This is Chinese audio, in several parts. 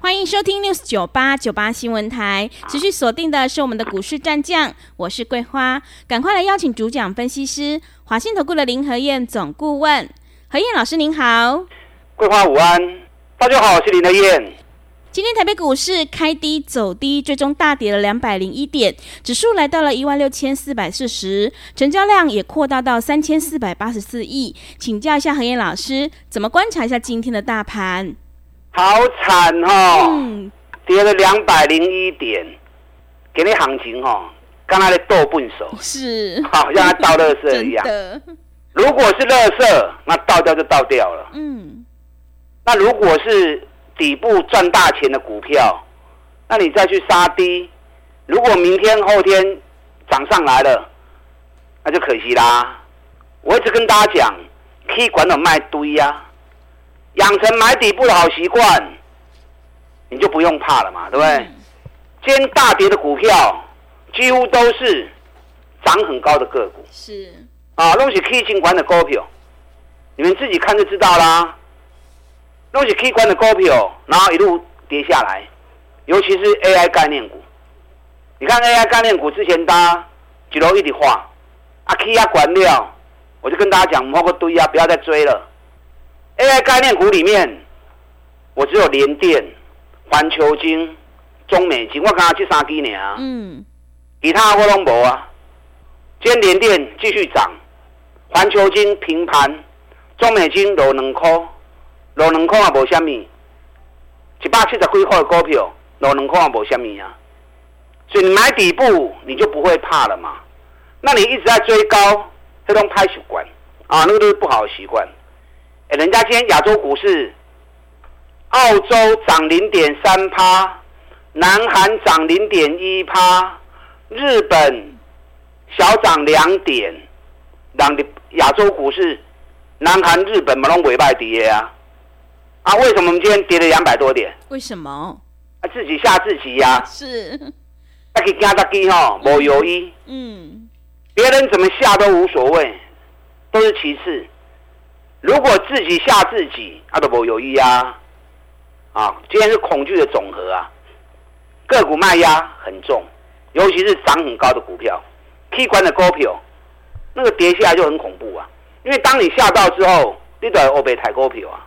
欢迎收听 News 九八九八新闻台，持续锁定的是我们的股市战将，我是桂花，赶快来邀请主讲分析师华信投顾的林和燕总顾问，何燕老师您好，桂花午安，大家好，我是林和燕。今天台北股市开低走低，最终大跌了两百零一点，指数来到了一万六千四百四十，成交量也扩大到三千四百八十四亿。请教一下何燕老师，怎么观察一下今天的大盘？好惨哦，嗯、跌了两百零一点，给你行情哦，刚才的豆笨手是，好像倒垃圾一样。如果是垃圾，那倒掉就倒掉了。嗯，那如果是底部赚大钱的股票，那你再去杀低，如果明天后天涨上来了，那就可惜啦。我一直跟大家讲，可以管到卖堆呀、啊。养成买底部的好习惯，你就不用怕了嘛，对不对？嗯、今天大跌的股票几乎都是涨很高的个股，是啊，东西 K 金管的股票，你们自己看就知道啦。东西 K 管的股票，然后一路跌下来，尤其是 AI 概念股。你看 AI 概念股之前搭几楼一体化，啊 K 啊管料，我就跟大家讲，摸个堆啊，不要再追了。AI 概念股里面，我只有联电、环球金、中美金，我刚刚去三支呢啊。嗯。其他我都没啊。今天联电继续涨，环球金平盘，中美金落两块，落两块也无虾米。一百七十几块的股票落两块也无虾米啊。所以你买底部，你就不会怕了嘛。那你一直在追高，这种坏习惯啊，那个都是不好的习惯。哎，人家今天亚洲股市，澳洲涨零点三趴，南韩涨零点一趴，日本小涨两点，让亚洲股市，南韩、日本嘛拢尾败跌啊！啊，为什么我们今天跌了两百多点？为什么？啊，自己吓自己呀！是，那去加大机哈，没有意。嗯，别人怎么吓都无所谓，都是其次。如果自己吓自己，啊都不有意啊！啊，今天是恐惧的总和啊，个股卖压很重，尤其是涨很高的股票，K 管的股票，那个跌下来就很恐怖啊！因为当你吓到之后，你都要欧北抬股票啊，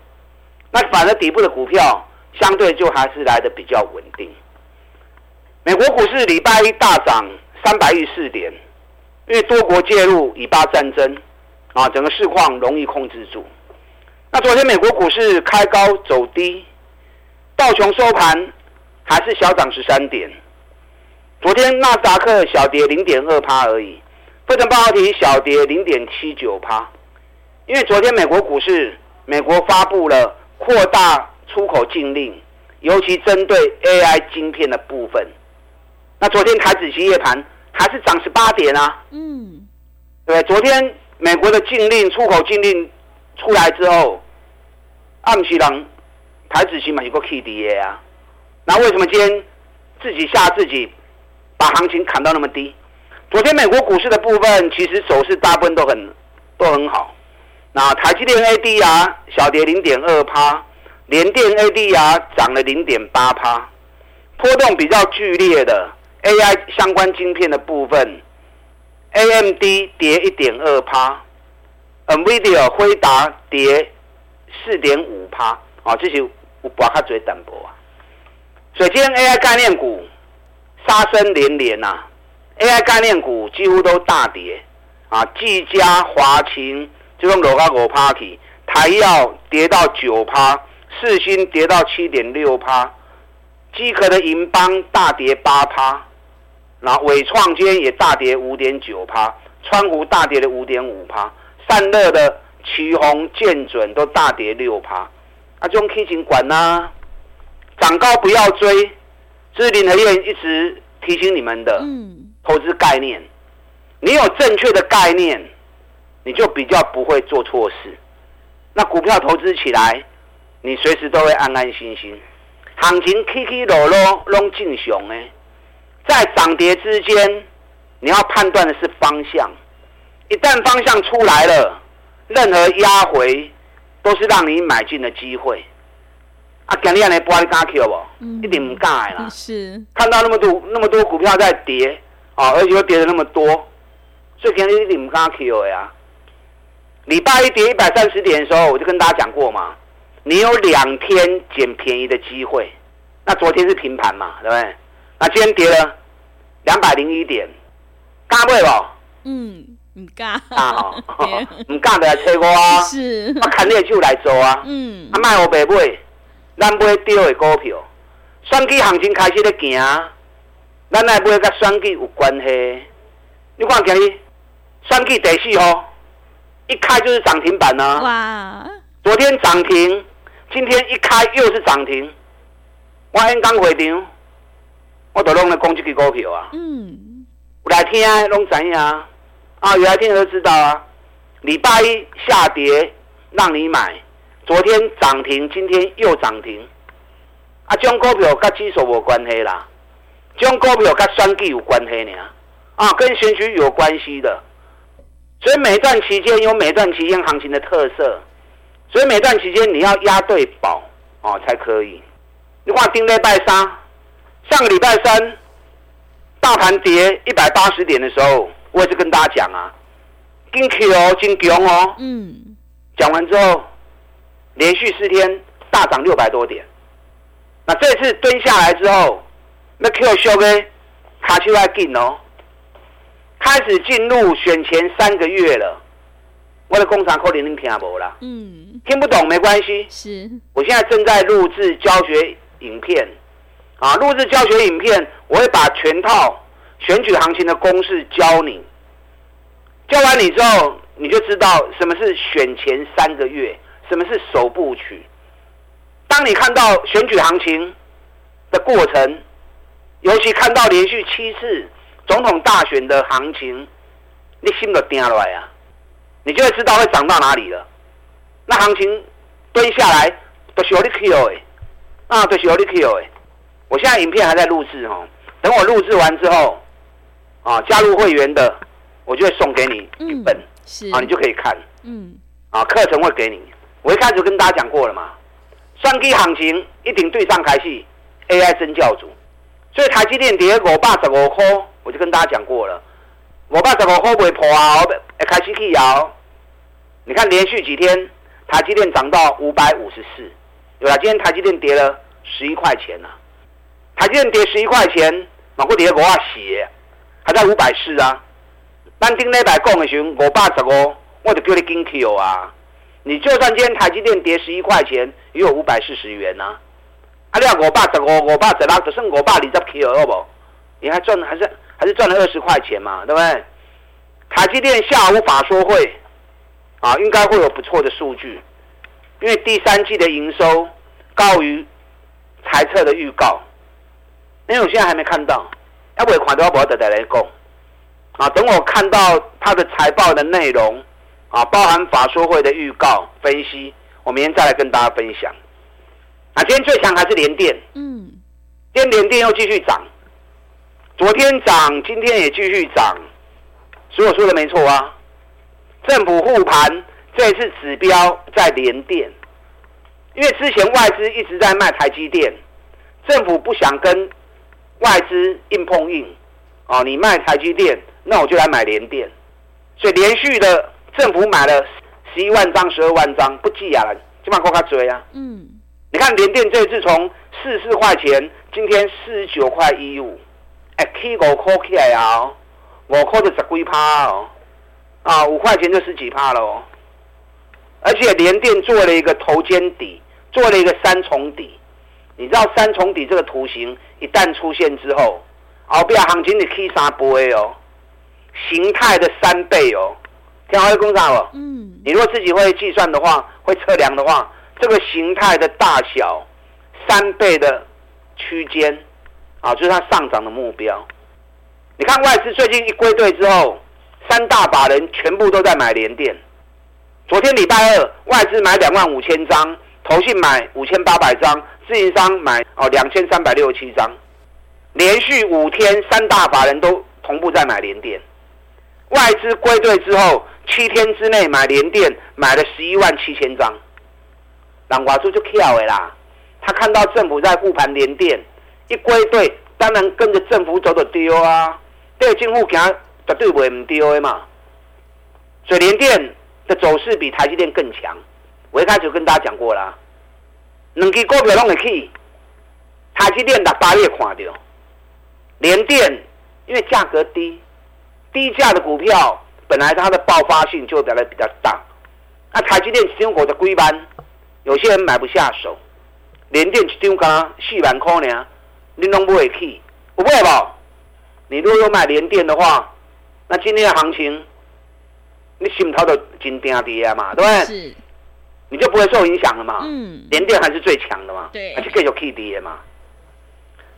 那反而底部的股票相对就还是来得比较稳定。美国股市礼拜一大涨三百亿四点，因为多国介入以巴战争。啊，整个市况容易控制住。那昨天美国股市开高走低，道琼收盘还是小涨十三点。昨天纳斯达克小跌零点二趴而已，费城半导体小跌零点七九趴。因为昨天美国股市，美国发布了扩大出口禁令，尤其针对 AI 晶片的部分。那昨天台指期夜盘还是涨十八点啊。嗯，对，昨天。美国的禁令，出口禁令出来之后，暗时人台指期嘛有个 K D A 啊，那为什么今天自己吓自己，把行情砍到那么低？昨天美国股市的部分其实走势大部分都很都很好，那台积电 A D R 小跌零点二趴，联电 A D R 涨了零点八趴，波动比较剧烈的 A I 相关晶片的部分。AMD 跌一点二趴，NVIDIA 辉达跌四点五趴，啊，这些我把它做淡薄啊。所以今天 AI 概念股杀声连连呐，AI 概念股几乎都大跌啊，技嘉、华擎这种楼高五趴起，台燿跌到九趴，四星跌到七点六趴，机壳的银邦大跌八趴。那伟创今天也大跌五点九趴，川湖大跌了五点五趴，散热的旗宏、建准都大跌六趴，啊，这种 K 型管呐，涨高不要追，这是林和燕一直提醒你们的，嗯，投资概念，你有正确的概念，你就比较不会做错事。那股票投资起来，你随时都会安安心心。行情起起落落拢正常诶，在涨跌之间，你要判断的是方向。一旦方向出来了，任何压回都是让你买进的机会。啊，今日安尼波你敢 Q 不？一定唔敢啦。是。看到那么多那么多股票在跌啊，而且又跌了那么多，所以今日一定唔敢 Q 呀。礼拜一跌一百三十点的时候，我就跟大家讲过嘛，你有两天捡便宜的机会。那昨天是平盘嘛，对不对？那今天跌了两百零一点，敢买不？嗯，唔敢。啊，唔敢就来找我啊。是。我牵你的手来做啊。嗯。啊，卖我白买，咱买对的股票。选举行情开始咧行，咱来买甲选举有关系。你看今日选举第四号。一开就是涨停板呢、啊。哇！昨天涨停，今天一开又是涨停。我刚刚回场，我都弄了攻击的股票啊。嗯。有来听拢知影啊？啊，有来听都知道啊。礼拜一下跌让你买，昨天涨停，今天又涨停。啊，这种股票甲指数无关系啦，这种股票甲选举有关系呢。啊，跟选举有关系的。所以每段期间有每段期间行情的特色，所以每段期间你要押对宝哦才可以。你话盯礼拜三，上个礼拜三大盘跌一百八十点的时候，我也是跟大家讲啊，金 Q 哦，金强哦，嗯，讲完之后连续四天大涨六百多点，那这次蹲下来之后，那 Q 修的卡丘来进哦。开始进入选前三个月了，我的工厂扣零零听不啦？嗯，听不懂没关系。是，我现在正在录制教学影片，啊，录制教学影片，我会把全套选举行情的公式教你。教完你之后，你就知道什么是选前三个月，什么是首部曲。当你看到选举行情的过程，尤其看到连续七次。总统大选的行情，你心都定下来啊，你就会知道会涨到哪里了。那行情蹲下来都是有你 Q 哎，啊，都是有你 Q 哎。我现在影片还在录制哦，等我录制完之后，啊，加入会员的，我就会送给你一本，嗯、是啊，你就可以看，嗯，啊，课程会给你。我一开始跟大家讲过了嘛，双 K 行情一定对上台戏，AI 真教主，所以台积电跌五百十五块。我就跟大家讲过了，我爸怎么会不会破啊？开始去摇，你看连续几天台积电涨到五百五十四，对吧？今天台积电跌了十一块钱呐、啊，台积电跌十一块钱，马股跌五啊血，还在五百四啊。但听那百讲的时候，我爸怎么我就叫你跟 Q 啊？你就算今天台积电跌十一块钱，也有五百四十元呐、啊。啊，你讲我爸怎么我爸怎么只剩我爸二十 Q 好不？你还赚还是？还是赚了二十块钱嘛，对不对？台积电下午法说会啊，应该会有不错的数据，因为第三季的营收高于财测的预告。因为我现在还没看到，要不要看到我得再来讲啊？等我看到他的财报的内容啊，包含法说会的预告分析，我明天再来跟大家分享。啊，今天最强还是联电，嗯，今天联电又继续涨。昨天涨，今天也继续涨，所以我说的没错啊。政府护盘，这次指标在联电，因为之前外资一直在卖台积电，政府不想跟外资硬碰硬，哦，你卖台积电，那我就来买联电，所以连续的政府买了十一万张、十二万张，不计啊，就把股价追啊。嗯，你看联电这次从四十四块钱，今天四十九块一五。哎，起五块起来啊，五块就十几趴哦，啊，五块钱就十几趴了哦。而且联电做了一个头肩底，做了一个三重底。你知道三重底这个图形一旦出现之后，后边行情你可以三倍哦，形态的三倍哦。听好工厂哦，嗯，你如果自己会计算的话，会测量的话，这个形态的大小三倍的区间。啊，就是它上涨的目标。你看外资最近一归队之后，三大把人全部都在买联电。昨天礼拜二，外资买两万五千张，投信买五千八百张，自营商买哦两千三百六十七张，连续五天三大法人都同步在买联电。外资归队之后，七天之内买联电买了十一万七千张。南华叔就跳了啦，他看到政府在护盘联电，一归队，当然跟着政府走的丢啊，对政府行绝对不会唔丢的嘛。所以联电的走势比台积电更强。我一开始就跟大家讲过啦，两支股票拢会去，台积电六八月看到，联电因为价格低，低价的股票本来它的爆发性就会比较比较大。那台积电使用股的规班。有些人买不下手，联电一张刚四万块呢，你拢不会去，不会吧？你如果有买联电的话，那今天的行情，你心头都真定跌啊嘛，对不对？是，你就不会受影响了嘛。嗯，联电还是最强的嘛。对，而且继续去跌嘛。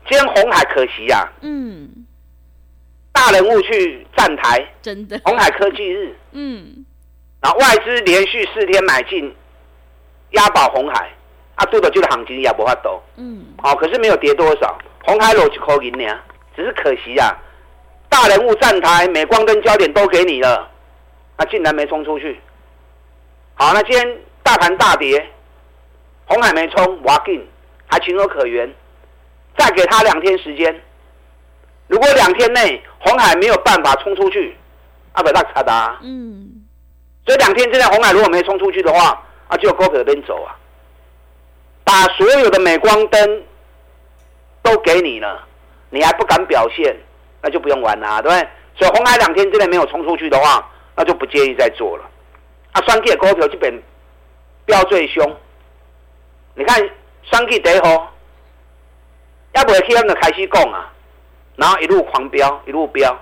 今天红海可惜呀、啊。嗯。大人物去站台，真的。红海科技日。嗯。然后外资连续四天买进。押宝红海，啊，对的，就是行情也无法抖。嗯，好，可是没有跌多少，红海落一块银呢，只是可惜啊，大人物站台，美光灯焦点都给你了，那竟然没冲出去。好，那今天大盘大跌，红海没冲，挖进还情有可原，再给他两天时间，如果两天内红海没有办法冲出去，阿不那差的。嗯，所以两天之内红海如果没冲出去的话。啊，就高可边走啊！把所有的镁光灯都给你了，你还不敢表现，那就不用玩了，对不对？所以红海两天之内没有冲出去的话，那就不建议再做了。啊，双 K 的股票这边飙最凶，你看双 K 第一号，要不要听他们开始讲啊？然后一路狂飙，一路飙，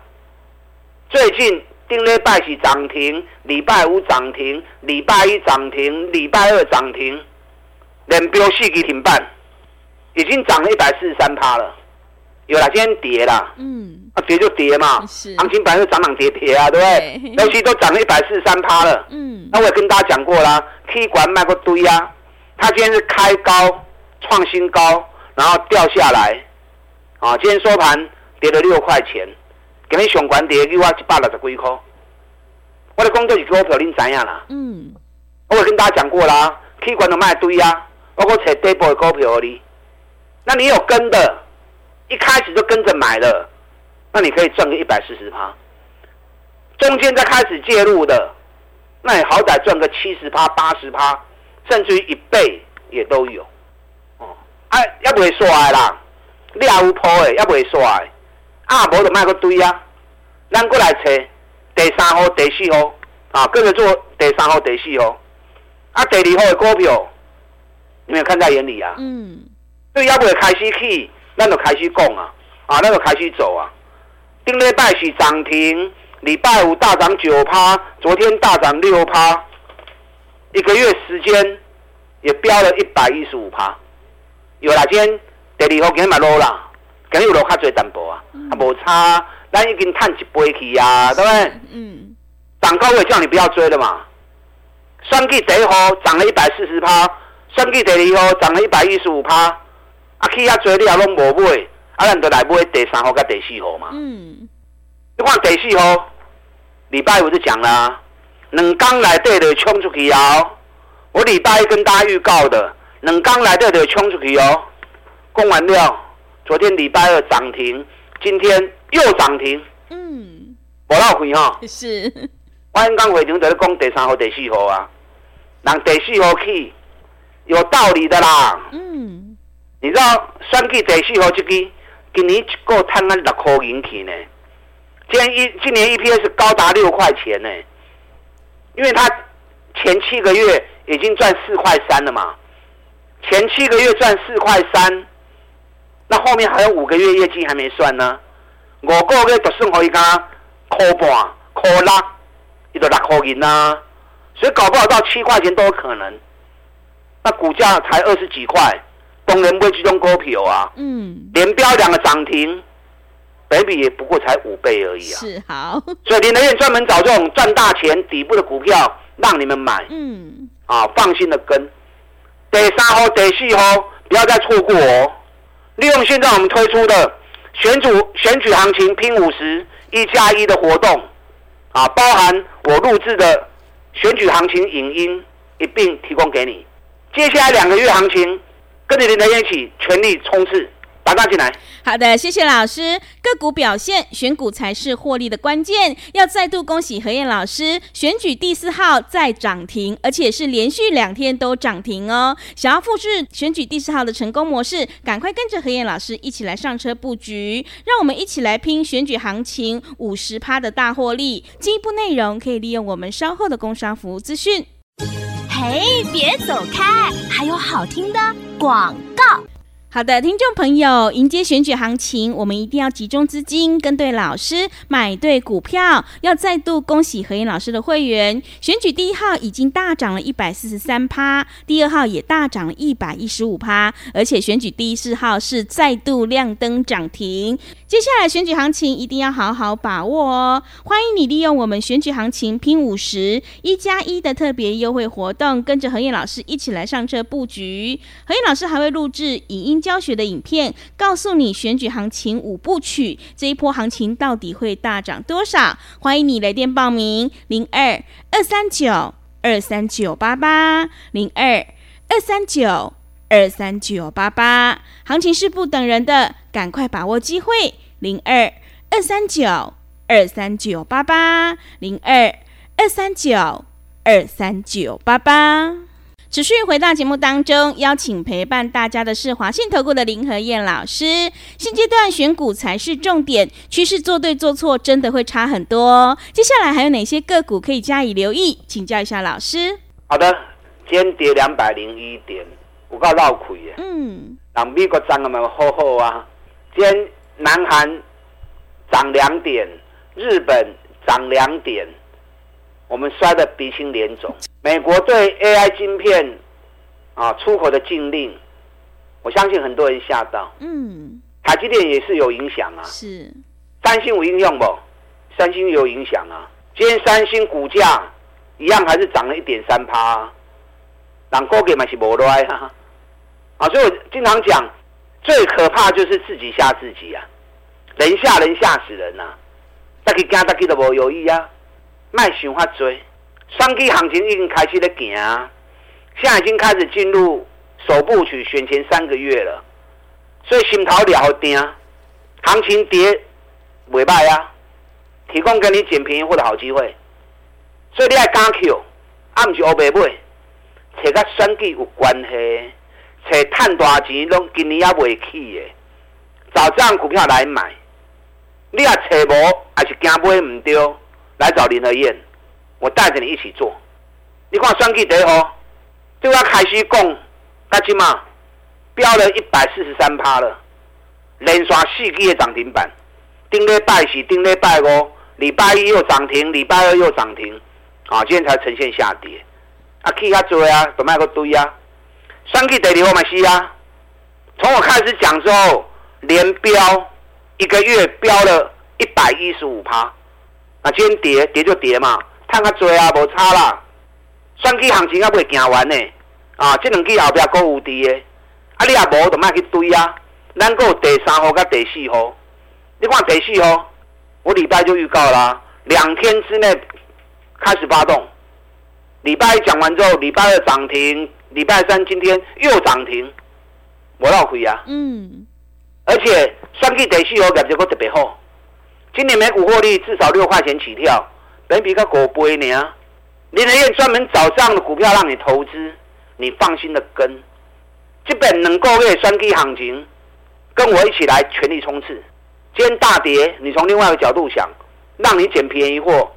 最近。顶礼拜是涨停，礼拜五涨停，礼拜一涨停，礼拜二涨停，连标四级停板，已经涨了一百四十三趴了。有啦，今天跌啦，嗯，啊跌就跌嘛，行情本来就涨涨跌跌啊，对不对？尤其都涨了一百四十三趴了，嗯，那我也跟大家讲过啦，K 管卖个堆啊，它今天是开高创新高，然后掉下来，啊，今天收盘跌了六块钱。今日上管跌，我一百六十几块。我的工作是股票，恁知影啦。嗯。我有跟大家讲过啦，，K 管都卖堆啊，包括找底部的股票哩。那你有跟的，一开始就跟着买的，那你可以赚个一百四十趴。中间再开始介入的，那你好歹赚个七十趴、八十趴，甚至于一倍也都有。哦，哎、啊，要不会说来啦，你也有铺的，要不会说来。啊，无就卖个堆啊！咱过来找第三号、第四号啊，跟着做第三号、第四号。啊，第二号的股票，你没有看在眼里啊？嗯。所以要不会开始去，咱就开始讲啊，啊，咱就开始走啊。顶礼拜是涨停，礼拜五大涨九趴，昨天大涨六趴，一个月时间也飙了一百一十五趴。有啦，今天第二号今天买落啦。肯定有落较济淡薄啊，啊无差，咱已经趁一倍去啊，对不对？嗯。涨高我也叫你不要追了嘛。算计第一号涨了一百四十趴，算计第二号涨了一百一十五趴，啊去遐追你也拢无买，啊咱就来买第三号甲第四号嘛。嗯。你看第四号，礼拜五就讲了，两刚来对的冲出去哦。我礼拜一跟大家预告的，两刚来对的冲出去哦，供完了。昨天礼拜二涨停，今天又涨停。嗯，无闹亏哈。是。我刚刚会场在讲第三号、第四号啊，人第四号去，有道理的啦。嗯。你知道选去第四号这支，今年一个赚了六块银去呢。今年一今年 EPS 高达六块钱呢，因为他前七个月已经赚四块三了嘛，前七个月赚四块三。那后面还有五个月业绩还没算呢，五个月就算可以加扣半、扣六，一个六块银呐，所以搞不好到七块钱都有可能。那股价才二十几块，当然不会这种股票啊。嗯。连标两个涨停，本比也不过才五倍而已啊。是好，所以林德燕专门找这种赚大钱底部的股票让你们买。嗯，啊，放心的跟。得三号、第四号不要再错过哦。利用现在我们推出的选主选举行情拼五十一加一的活动，啊，包含我录制的选举行情影音一并提供给你。接下来两个月行情，跟着林德燕一起全力冲刺。打大进来，好的，谢谢老师。个股表现，选股才是获利的关键。要再度恭喜何燕老师，选举第四号再涨停，而且是连续两天都涨停哦。想要复制选举第四号的成功模式，赶快跟着何燕老师一起来上车布局。让我们一起来拼选举行情五十趴的大获利。进一步内容可以利用我们稍后的工商服务资讯。嘿，别走开，还有好听的广告。好的，听众朋友，迎接选举行情，我们一定要集中资金，跟对老师，买对股票。要再度恭喜何燕老师的会员，选举第一号已经大涨了一百四十三趴，第二号也大涨了一百一十五趴，而且选举第四号是再度亮灯涨停。接下来选举行情一定要好好把握哦！欢迎你利用我们选举行情拼五十一加一的特别优惠活动，跟着何燕老师一起来上车布局。何燕老师还会录制影音。教学的影片告诉你选举行情五部曲，这一波行情到底会大涨多少？欢迎你来电报名：零二二三九二三九八八零二二三九二三九八八。行情是不等人的，赶快把握机会：零二二三九二三九八八零二二三九二三九八八。持续回到节目当中，邀请陪伴大家的是华信投顾的林和燕老师。现阶段选股才是重点，趋势做对做错真的会差很多。接下来还有哪些个股可以加以留意？请教一下老师。好的，今天跌两百零一点，我告闹亏耶。嗯，那美国涨了没有？好好啊。今天南韩涨两点，日本涨两点。我们摔得鼻青脸肿。美国对 AI 晶片啊出口的禁令，我相信很多人吓到。嗯，台积电也是有影响啊。是，三星有影响不？三星有影响啊。今天三星股价一样还是涨了一点三趴，但高给嘛是无赖啊。啊，所以我经常讲，最可怕就是自己吓自己啊，人吓人吓死人呐、啊，大家惊大家都无有意啊。卖想法多，双击行情已经开始在行啊，现在已经开始进入首部曲选前三个月了，所以心头了定，行情跌袂歹啊，提供给你捡便宜货的好机会，所以你爱敢 Q，啊不是乌白买，找甲选举有关系，找赚大钱拢今年也未起的，找这样股票来买，你也找无，还是惊买唔对。来找林和燕，我带着你一起做。你看双 K 得哦，就要开始讲，那起码飙了一百四十三趴了，连刷四季的涨停板。顶礼拜四，顶礼拜五，礼拜一又涨停，礼拜二又涨停，啊，今天才呈现下跌。啊去较多啊，都卖个堆啊。双 K 得你我买西啊。从我开始讲之后，连飙一个月飙了一百一十五趴。那今天跌跌就跌嘛，赚较多啊，无差啦。选举行情还未行完呢，啊，这两支后边还有跌的，啊，你也无就卖去堆啊。咱还有第三号甲第四号，你看第四号，我礼拜就预告啦，两天之内开始发动。礼拜一讲完之后，礼拜二涨停，礼拜三今天又涨停，我绕回啊。嗯。而且选举第四号业绩阁特别好。今年每股获利至少六块钱起跳，本比个狗杯呢？林和彦专门找这样的股票让你投资，你放心的跟。基本能够月双 K 行情，跟我一起来全力冲刺。今天大跌，你从另外一个角度想，让你捡便宜货，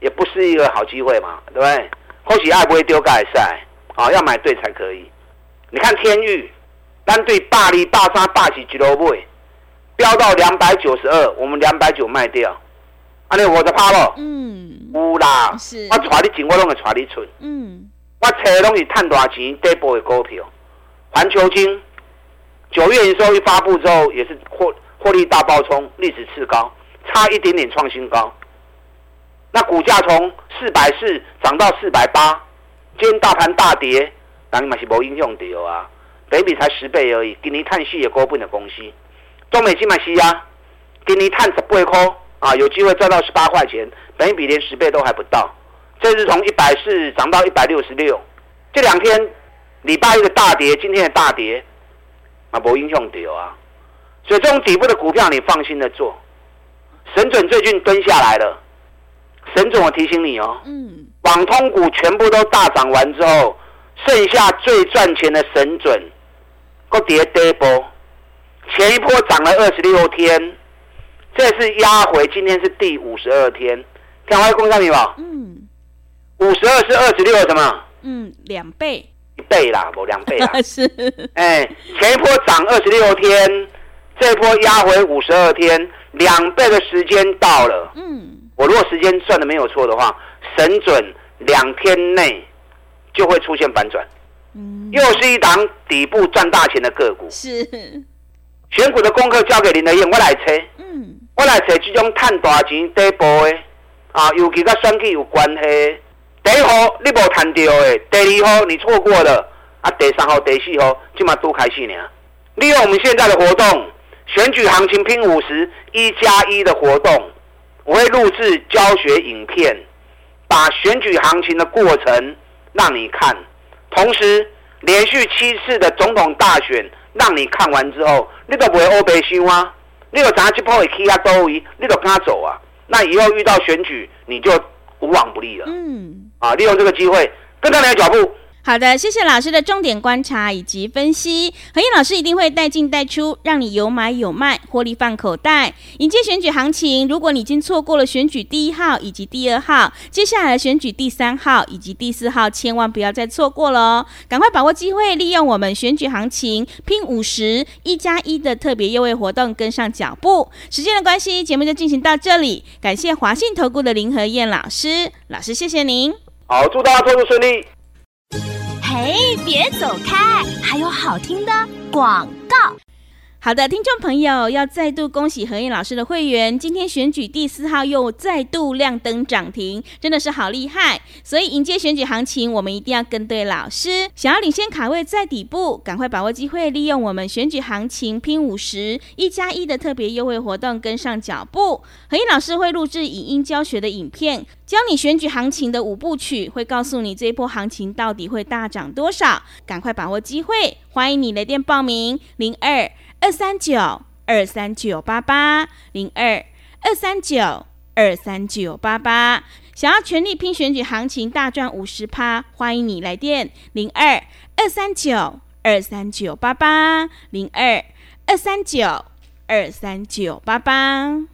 也不是一个好机会嘛，对不对？或许爱不会丢盖赛啊，要买对才可以。你看天域，单对霸力、霸三、霸起俱乐部。飙到两百九十二，我们两百九卖掉，安尼我就怕了。嗯，有啦，是我带你进，我拢会带你出。嗯，我找拢是赚大钱底部的股票。环球金九月营收一发布之后，也是获获利大爆冲，历史次高，差一点点创新高。那股价从四百四涨到四百八，今天大盘大跌，那你嘛是无影响到啊？本益比才十倍而已，今年碳息也高分的公司，中美金嘛是啊，今年碳十八块啊，有机会赚到十八块钱，本一比连十倍都还不到。这是从一百四涨到一百六十六，这两天礼拜一的大跌，今天的大跌，啊，无影响到啊。所以这种底部的股票，你放心的做。神准最近蹲下来了，神准，我提醒你哦，嗯，网通股全部都大涨完之后，剩下最赚钱的神准，个跌跌波，前一波涨了二十六天，这次压回，今天是第五十二天，天华工商你吧，嗯，五十二是二十六什么？嗯，两倍，一倍啦，不两倍啦，是，哎，前一波涨二十六天。这一波压回五十二天，两倍的时间到了。嗯，我如果时间算的没有错的话，神准两天内就会出现反转。嗯，又是一档底部赚大钱的个股。是，选股的功课交给林德燕，我来猜。嗯，我来猜这种赚大钱底部的啊，尤其跟选举有关系。第一号你无赚到的，第二号你错过了，啊，第三号、第四号即嘛都开始呢。利用我们现在的活动。选举行情拼五十一加一的活动，我会录制教学影片，把选举行情的过程让你看。同时，连续七次的总统大选让你看完之后，你都不会欧北修啊，你有啥去破会起啊都一，你都跟他走啊。那以后遇到选举，你就无往不利了。嗯，啊，利用这个机会跟上你的脚步。好的，谢谢老师的重点观察以及分析。何燕老师一定会带进带出，让你有买有卖，获利放口袋。迎接选举行情，如果你已经错过了选举第一号以及第二号，接下来的选举第三号以及第四号，千万不要再错过了哦！赶快把握机会，利用我们选举行情拼五十一加一的特别优惠活动，跟上脚步。时间的关系，节目就进行到这里。感谢华信投顾的林和燕老师，老师谢谢您。好，祝大家操作顺利。哎，别走开！还有好听的广告。好的，听众朋友，要再度恭喜何燕老师的会员，今天选举第四号又再度亮灯涨停，真的是好厉害！所以迎接选举行情，我们一定要跟对老师。想要领先卡位在底部，赶快把握机会，利用我们选举行情拼五十一加一的特别优惠活动，跟上脚步。何燕老师会录制影音教学的影片，教你选举行情的五部曲，会告诉你这一波行情到底会大涨多少。赶快把握机会，欢迎你来电报名零二。二三九二三九八八零二二三九二三九八八，想要全力拼选举行情大赚五十趴，欢迎你来电零二二三九二三九八八零二二三九二三九八八。